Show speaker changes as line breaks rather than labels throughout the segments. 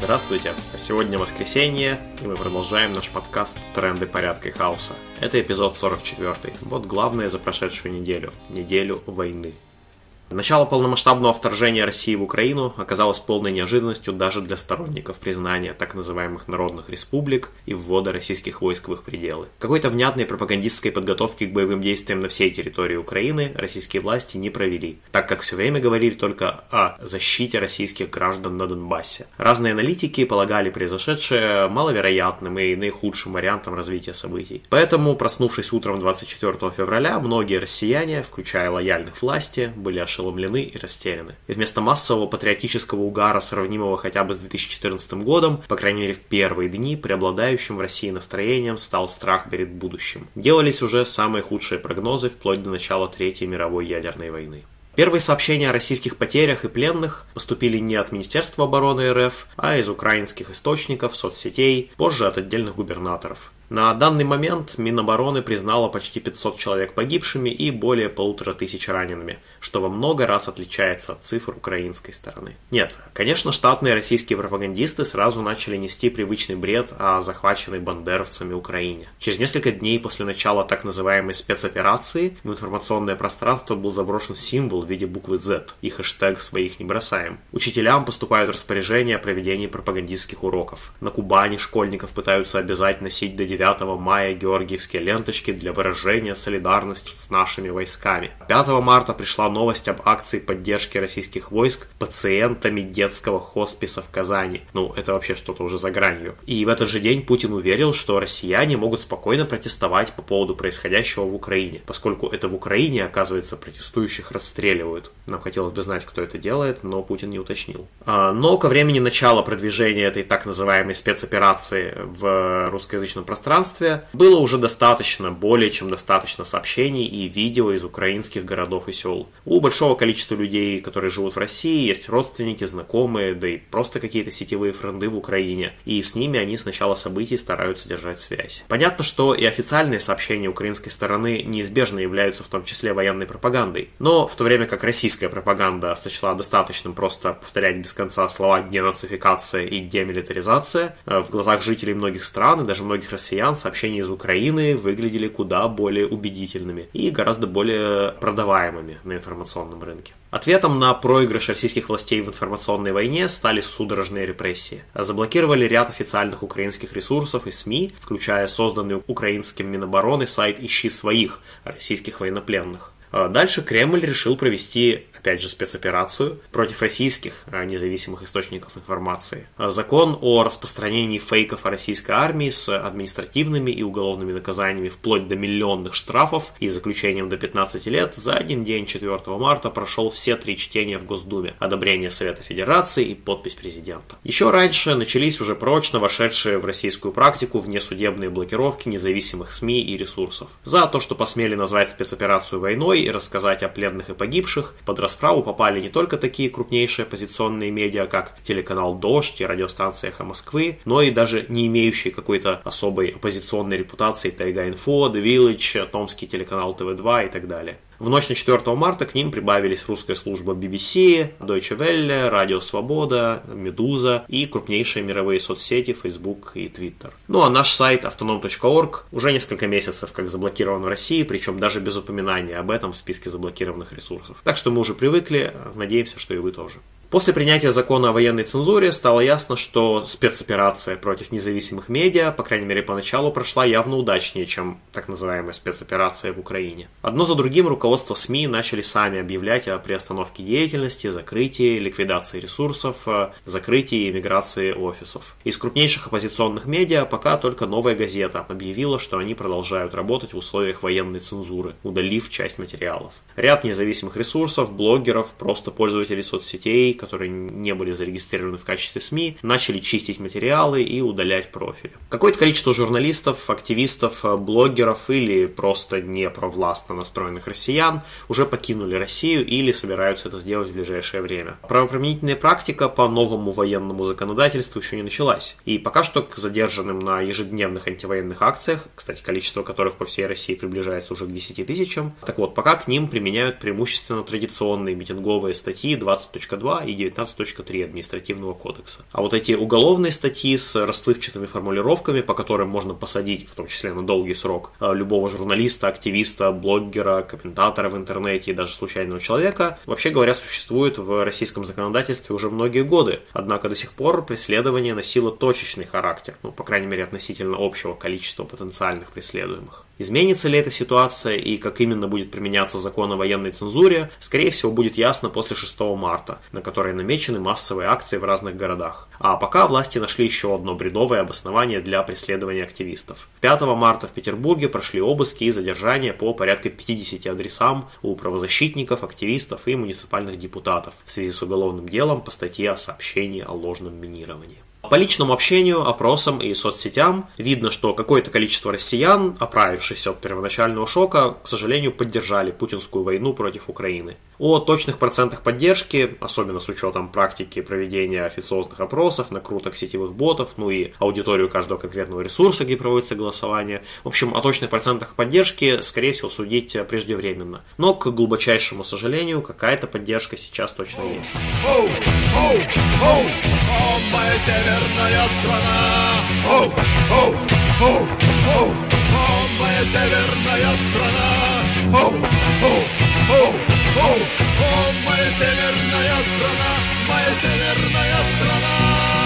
Здравствуйте! Сегодня воскресенье, и мы продолжаем наш подкаст «Тренды порядка и хаоса». Это эпизод 44. Вот главное за прошедшую неделю. Неделю войны. Начало полномасштабного вторжения России в Украину оказалось полной неожиданностью даже для сторонников признания так называемых народных республик и ввода российских войск в их пределы. Какой-то внятной пропагандистской подготовки к боевым действиям на всей территории Украины российские власти не провели, так как все время говорили только о защите российских граждан на Донбассе. Разные аналитики полагали произошедшее маловероятным и наихудшим вариантом развития событий. Поэтому, проснувшись утром 24 февраля, многие россияне, включая лояльных власти, были ошибки ошеломлены и растеряны. И вместо массового патриотического угара, сравнимого хотя бы с 2014 годом, по крайней мере в первые дни, преобладающим в России настроением стал страх перед будущим. Делались уже самые худшие прогнозы вплоть до начала Третьей мировой ядерной войны. Первые сообщения о российских потерях и пленных поступили не от Министерства обороны РФ, а из украинских источников, соцсетей, позже от отдельных губернаторов. На данный момент Минобороны признала почти 500 человек погибшими и более полутора тысяч ранеными, что во много раз отличается от цифр украинской стороны. Нет, конечно, штатные российские пропагандисты сразу начали нести привычный бред о захваченной бандеровцами Украине. Через несколько дней после начала так называемой спецоперации в информационное пространство был заброшен символ в виде буквы Z и хэштег «Своих не бросаем». Учителям поступают распоряжения о проведении пропагандистских уроков. На Кубани школьников пытаются обязать носить до 9 мая георгиевские ленточки для выражения солидарности с нашими войсками. 5 марта пришла новость об акции поддержки российских войск пациентами детского хосписа в Казани. Ну, это вообще что-то уже за гранью. И в этот же день Путин уверил, что россияне могут спокойно протестовать по поводу происходящего в Украине, поскольку это в Украине, оказывается, протестующих расстреливают. Нам хотелось бы знать, кто это делает, но Путин не уточнил. А, но ко времени начала продвижения этой так называемой спецоперации в русскоязычном пространстве пространстве было уже достаточно, более чем достаточно сообщений и видео из украинских городов и сел. У большого количества людей, которые живут в России, есть родственники, знакомые, да и просто какие-то сетевые френды в Украине, и с ними они с начала событий стараются держать связь. Понятно, что и официальные сообщения украинской стороны неизбежно являются в том числе военной пропагандой, но в то время как российская пропаганда сочла достаточным просто повторять без конца слова денацификация и демилитаризация, э, в глазах жителей многих стран и даже многих россиян россиян сообщения из Украины выглядели куда более убедительными и гораздо более продаваемыми на информационном рынке. Ответом на проигрыш российских властей в информационной войне стали судорожные репрессии. Заблокировали ряд официальных украинских ресурсов и СМИ, включая созданный украинским Минобороны сайт «Ищи своих» российских военнопленных. А дальше Кремль решил провести опять же, спецоперацию против российских а, независимых источников информации. Закон о распространении фейков о российской армии с административными и уголовными наказаниями вплоть до миллионных штрафов и заключением до 15 лет за один день 4 марта прошел все три чтения в Госдуме, одобрение Совета Федерации и подпись президента. Еще раньше начались уже прочно вошедшие в российскую практику внесудебные блокировки независимых СМИ и ресурсов. За то, что посмели назвать спецоперацию войной и рассказать о пленных и погибших, под расправу попали не только такие крупнейшие оппозиционные медиа, как телеканал «Дождь» и радиостанция «Эхо Москвы», но и даже не имеющие какой-то особой оппозиционной репутации «Тайга-Инфо», «The Village», «Томский телеканал ТВ-2» и так далее. В ночь на 4 марта к ним прибавились русская служба BBC, Deutsche Welle, Радио Свобода, Медуза и крупнейшие мировые соцсети Facebook и Twitter. Ну а наш сайт autonom.org уже несколько месяцев как заблокирован в России, причем даже без упоминания об этом в списке заблокированных ресурсов. Так что мы уже привыкли, надеемся, что и вы тоже. После принятия закона о военной цензуре стало ясно, что спецоперация против независимых медиа, по крайней мере поначалу, прошла явно удачнее, чем так называемая спецоперация в Украине. Одно за другим руководство СМИ начали сами объявлять о приостановке деятельности, закрытии, ликвидации ресурсов, э, закрытии и миграции офисов. Из крупнейших оппозиционных медиа пока только «Новая газета» объявила, что они продолжают работать в условиях военной цензуры, удалив часть материалов. Ряд независимых ресурсов, блогеров, просто пользователей соцсетей, которые не были зарегистрированы в качестве СМИ, начали чистить материалы и удалять профили. Какое-то количество журналистов, активистов, блогеров или просто не провластно настроенных россиян уже покинули Россию или собираются это сделать в ближайшее время. Правоприменительная практика по новому военному законодательству еще не началась. И пока что к задержанным на ежедневных антивоенных акциях, кстати, количество которых по всей России приближается уже к 10 тысячам, так вот, пока к ним применяют преимущественно традиционные митинговые статьи 20.2 и 19.3 административного кодекса. А вот эти уголовные статьи с расплывчатыми формулировками, по которым можно посадить, в том числе на долгий срок, э, любого журналиста, активиста, блогера, комментатора в интернете и даже случайного человека, вообще говоря, существуют в российском законодательстве уже многие годы. Однако до сих пор преследование носило точечный характер, ну, по крайней мере, относительно общего количества потенциальных преследуемых. Изменится ли эта ситуация и как именно будет применяться закон о военной цензуре, скорее всего будет ясно после 6 марта, на которой намечены массовые акции в разных городах. А пока власти нашли еще одно бредовое обоснование для преследования активистов. 5 марта в Петербурге прошли обыски и задержания по порядка 50 адресам у правозащитников, активистов и муниципальных депутатов в связи с уголовным делом по статье о сообщении о ложном минировании. По личному общению, опросам и соцсетям видно, что какое-то количество россиян, оправившись от первоначального шока, к сожалению, поддержали путинскую войну против Украины. О точных процентах поддержки, особенно с учетом практики проведения официозных опросов, накруток сетевых ботов, ну и аудиторию каждого конкретного ресурса, где проводится голосование. В общем, о точных процентах поддержки, скорее всего, судить преждевременно. Но, к глубочайшему сожалению, какая-то поддержка сейчас точно есть. Моя северная страна! Oh, oh, oh, oh, моя северная страна! Oh, oh, oh. О, о, моя северная страна, моя северная страна.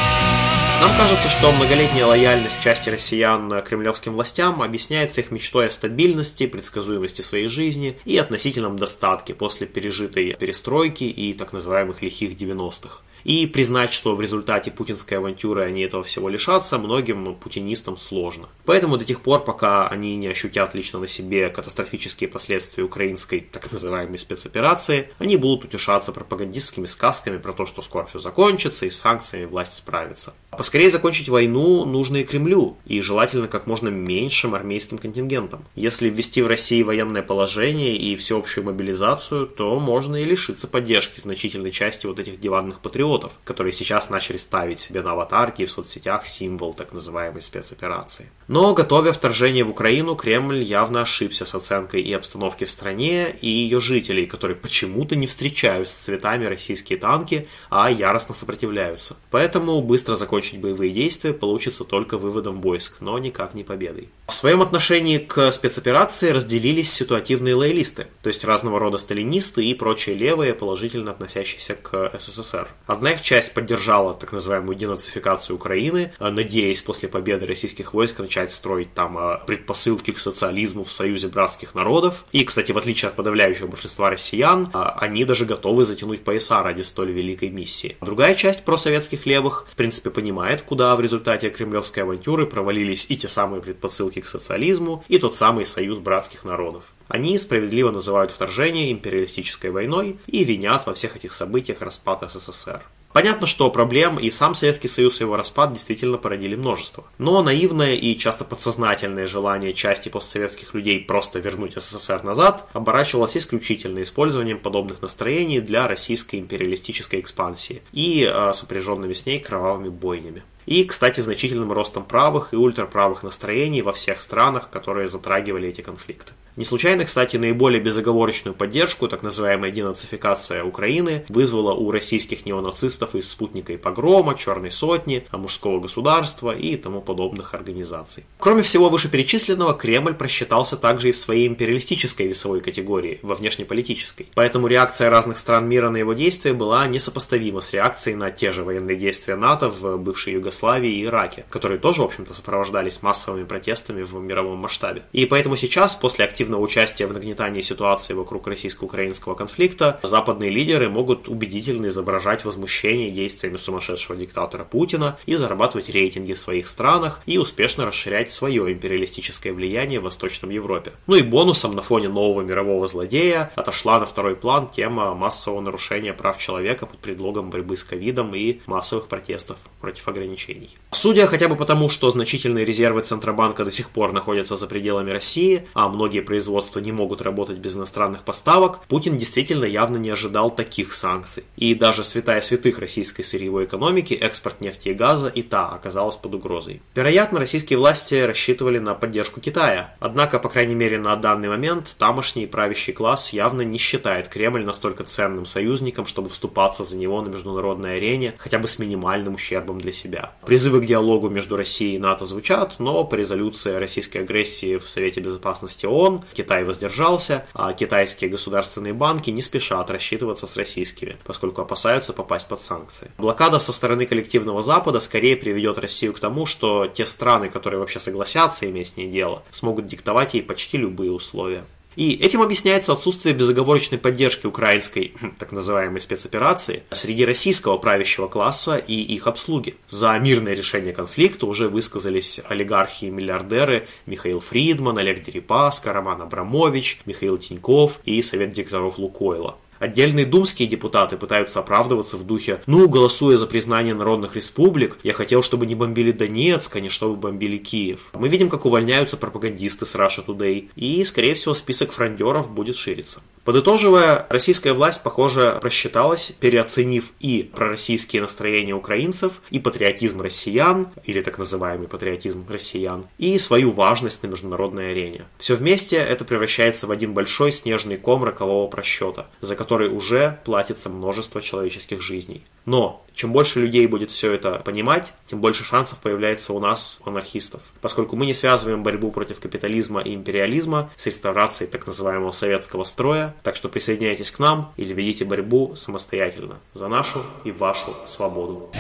Нам кажется, что многолетняя лояльность части россиян кремлевским властям объясняется их мечтой о стабильности, предсказуемости своей жизни и относительном достатке после пережитой перестройки и так называемых лихих 90-х. И признать, что в результате путинской авантюры они этого всего лишатся, многим путинистам сложно. Поэтому до тех пор, пока они не ощутят лично на себе катастрофические последствия украинской так называемой спецоперации, они будут утешаться пропагандистскими сказками про то, что скоро все закончится и с санкциями власть справится. Поскорее закончить войну нужно и Кремлю, и желательно как можно меньшим армейским контингентом. Если ввести в России военное положение и всеобщую мобилизацию, то можно и лишиться поддержки значительной части вот этих диванных патриотов, которые сейчас начали ставить себе на аватарки и в соцсетях символ так называемой спецоперации. Но, готовя вторжение в Украину, Кремль явно ошибся с оценкой и обстановки в стране, и ее жителей, которые почему-то не встречают с цветами российские танки, а яростно сопротивляются. Поэтому быстро закончить закончить боевые действия получится только выводом войск, но никак не победой. В своем отношении к спецоперации разделились ситуативные лоялисты, то есть разного рода сталинисты и прочие левые, положительно относящиеся к СССР. Одна их часть поддержала так называемую денацификацию Украины, надеясь после победы российских войск начать строить там а, предпосылки к социализму в Союзе братских народов. И, кстати, в отличие от подавляющего большинства россиян, а, они даже готовы затянуть пояса ради столь великой миссии. Другая часть просоветских левых, в принципе, понимает, понимает, куда в результате кремлевской авантюры провалились и те самые предпосылки к социализму, и тот самый союз братских народов. Они справедливо называют вторжение империалистической войной и винят во всех этих событиях распад СССР. Понятно, что проблем и сам Советский Союз и его распад действительно породили множество. Но наивное и часто подсознательное желание части постсоветских людей просто вернуть СССР назад оборачивалось исключительно использованием подобных настроений для российской империалистической экспансии и э, сопряженными с ней кровавыми бойнями. И, кстати, значительным ростом правых и ультраправых настроений во всех странах, которые затрагивали эти конфликты. Не случайно, кстати, наиболее безоговорочную поддержку, так называемая денацификация Украины, вызвала у российских неонацистов из «Спутника и погрома», «Черной сотни», «Мужского государства» и тому подобных организаций. Кроме всего вышеперечисленного, Кремль просчитался также и в своей империалистической весовой категории, во внешнеполитической. Поэтому реакция разных стран мира на его действия была несопоставима с реакцией на те же военные действия НАТО в бывшей Югославии и Ираке, которые тоже, в общем-то, сопровождались массовыми протестами в мировом масштабе. И поэтому сейчас, после активности активного участия в нагнетании ситуации вокруг российско-украинского конфликта, западные лидеры могут убедительно изображать возмущение действиями сумасшедшего диктатора Путина и зарабатывать рейтинги в своих странах и успешно расширять свое империалистическое влияние в Восточном Европе. Ну и бонусом на фоне нового мирового злодея отошла на второй план тема массового нарушения прав человека под предлогом борьбы с ковидом и массовых протестов против ограничений. Судя хотя бы потому, что значительные резервы Центробанка до сих пор находятся за пределами России, а многие производства не могут работать без иностранных поставок, Путин действительно явно не ожидал таких санкций. И даже святая святых российской сырьевой экономики, экспорт нефти и газа, и та оказалась под угрозой. Вероятно, российские власти рассчитывали на поддержку Китая. Однако, по крайней мере, на данный момент тамошний правящий класс явно не считает Кремль настолько ценным союзником, чтобы вступаться за него на международной арене, хотя бы с минимальным ущербом для себя. Призывы к диалогу между Россией и НАТО звучат, но по резолюции российской агрессии в Совете Безопасности ООН Китай воздержался, а китайские государственные банки не спешат рассчитываться с российскими, поскольку опасаются попасть под санкции. Блокада со стороны коллективного Запада скорее приведет Россию к тому, что те страны, которые вообще согласятся иметь с ней дело, смогут диктовать ей почти любые условия. И этим объясняется отсутствие безоговорочной поддержки украинской так называемой спецоперации среди российского правящего класса и их обслуги. За мирное решение конфликта уже высказались олигархи и миллиардеры Михаил Фридман, Олег Дерипаска, Роман Абрамович, Михаил Тиньков и Совет директоров Лукойла. Отдельные думские депутаты пытаются оправдываться в духе «Ну, голосуя за признание народных республик, я хотел, чтобы не бомбили Донецк, а не чтобы бомбили Киев». Мы видим, как увольняются пропагандисты с Russia Today, и, скорее всего, список фрондеров будет шириться. Подытоживая, российская власть, похоже, просчиталась, переоценив и пророссийские настроения украинцев, и патриотизм россиян, или так называемый патриотизм россиян, и свою важность на международной арене. Все вместе это превращается в один большой снежный ком рокового просчета, за который уже платится множество человеческих жизней. Но чем больше людей будет все это понимать, тем больше шансов появляется у нас, анархистов. Поскольку мы не связываем борьбу против капитализма и империализма с реставрацией так называемого советского строя, так что присоединяйтесь к нам или ведите борьбу самостоятельно за нашу и вашу свободу.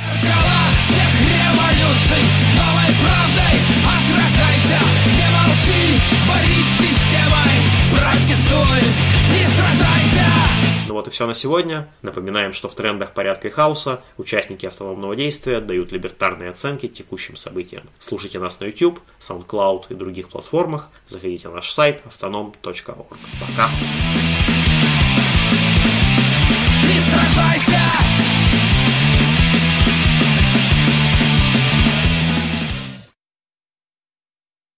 Протестуй и сражайся! Ну вот и все на сегодня. Напоминаем, что в трендах порядка и хаоса участники автономного действия дают либертарные оценки текущим событиям. Слушайте нас на YouTube, SoundCloud и других платформах. Заходите на наш сайт autonom.org. Пока! Не сражайся!